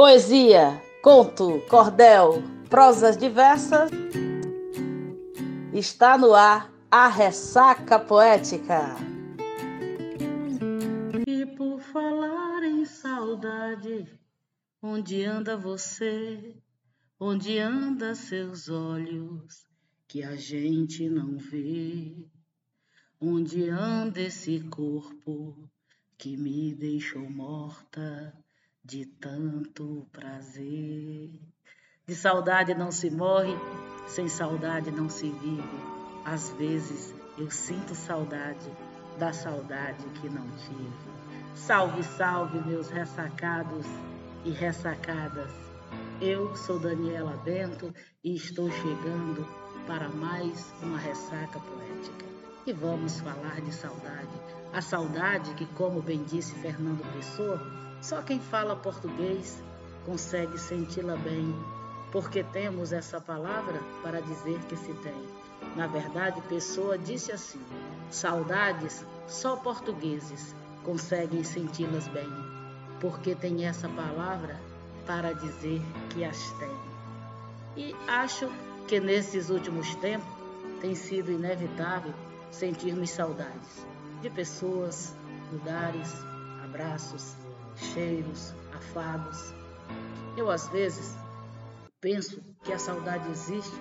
Poesia, conto, cordel, prosas diversas. Está no ar a ressaca poética. E por falar em saudade, onde anda você? Onde anda seus olhos que a gente não vê? Onde anda esse corpo que me deixou morta? De tanto prazer. De saudade não se morre, sem saudade não se vive. Às vezes eu sinto saudade da saudade que não tive. Salve, salve, meus ressacados e ressacadas. Eu sou Daniela Bento e estou chegando para mais uma ressaca poética. E vamos falar de saudade. A saudade que, como bem disse Fernando Pessoa, só quem fala português consegue senti-la bem, porque temos essa palavra para dizer que se tem. Na verdade, Pessoa disse assim: saudades só portugueses conseguem senti-las bem, porque tem essa palavra para dizer que as tem. E acho que nesses últimos tempos tem sido inevitável sentirmos saudades de pessoas, lugares, abraços, cheiros, afagos. Eu às vezes penso que a saudade existe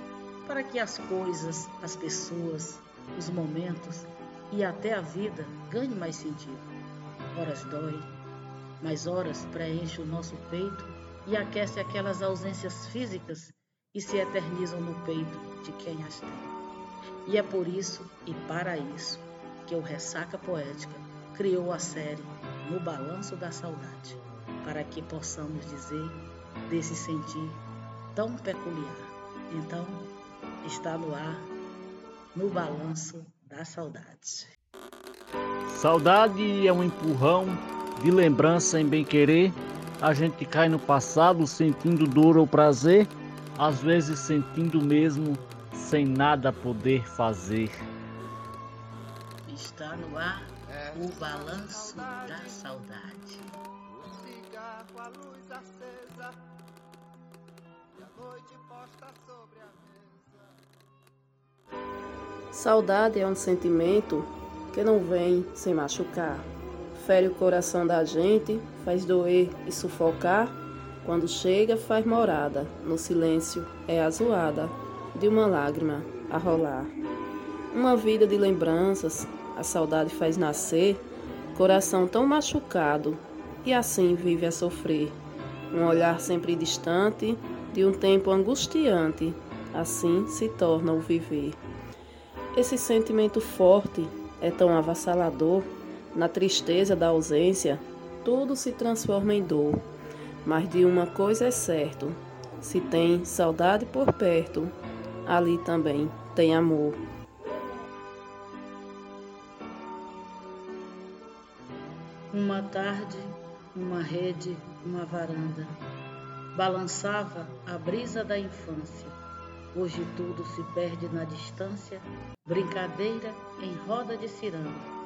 para que as coisas, as pessoas, os momentos e até a vida ganhem mais sentido. Horas dói, mas horas preenche o nosso peito e aquece aquelas ausências físicas e se eternizam no peito de quem as tem. E é por isso e para isso que o Ressaca Poética criou a série no balanço da saudade, para que possamos dizer desse sentir tão peculiar. Então, está no ar, no balanço da saudade. Saudade é um empurrão de lembrança em bem-querer. A gente cai no passado sentindo dor ou prazer, às vezes sentindo mesmo sem nada poder fazer. Está no ar o balanço da saudade. O cigarro, a luz acesa, e a noite posta sobre a mesa. Saudade é um sentimento que não vem sem machucar. Fere o coração da gente, faz doer e sufocar. Quando chega, faz morada. No silêncio é a zoada de uma lágrima a rolar. Uma vida de lembranças a saudade faz nascer, coração tão machucado, e assim vive a sofrer. Um olhar sempre distante, de um tempo angustiante, assim se torna o viver. Esse sentimento forte é tão avassalador, na tristeza da ausência, tudo se transforma em dor. Mas de uma coisa é certo: se tem saudade por perto, ali também tem amor. Uma tarde, uma rede, uma varanda. Balançava a brisa da infância. Hoje tudo se perde na distância. Brincadeira em roda de ciranda.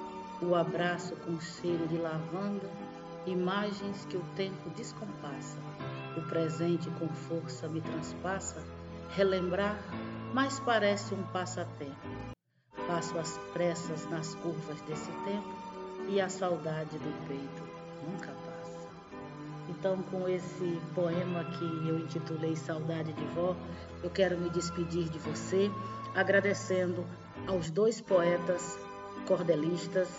O abraço com cheiro de lavanda. Imagens que o tempo descompassa. O presente com força me transpassa. Relembrar, mas parece um passatempo. Passo as pressas nas curvas desse tempo e a saudade do peito nunca passa. Então, com esse poema que eu intitulei Saudade de Vó, eu quero me despedir de você, agradecendo aos dois poetas cordelistas,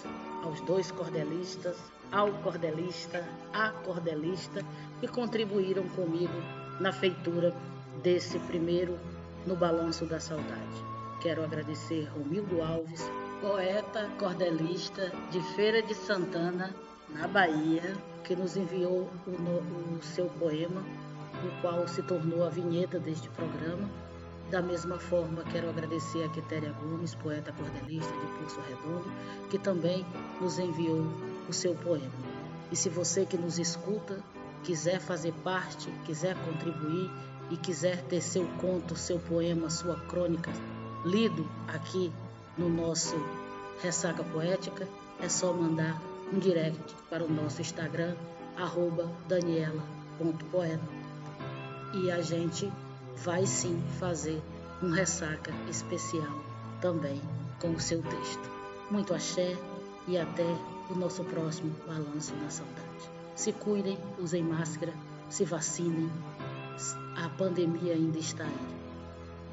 aos dois cordelistas, ao cordelista, à cordelista, que contribuíram comigo na feitura desse primeiro No Balanço da Saudade. Quero agradecer Romildo Alves, poeta cordelista de Feira de Santana, na Bahia, que nos enviou o, no, o seu poema, o qual se tornou a vinheta deste programa. Da mesma forma, quero agradecer a Quitéria Gomes, poeta cordelista de Pulso Redondo, que também nos enviou o seu poema. E se você que nos escuta quiser fazer parte, quiser contribuir e quiser ter seu conto, seu poema, sua crônica lido aqui no nosso Ressaca Poética, é só mandar um direct para o nosso Instagram, arroba Daniela poeta e a gente vai sim fazer um ressaca especial também com o seu texto. Muito axé e até o nosso próximo Balanço da Saudade. Se cuidem, usem máscara, se vacinem, a pandemia ainda está aí.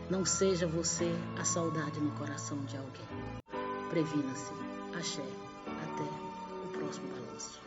Não seja você a saudade no coração de alguém. Previna-se. Axé. Até o próximo balanço.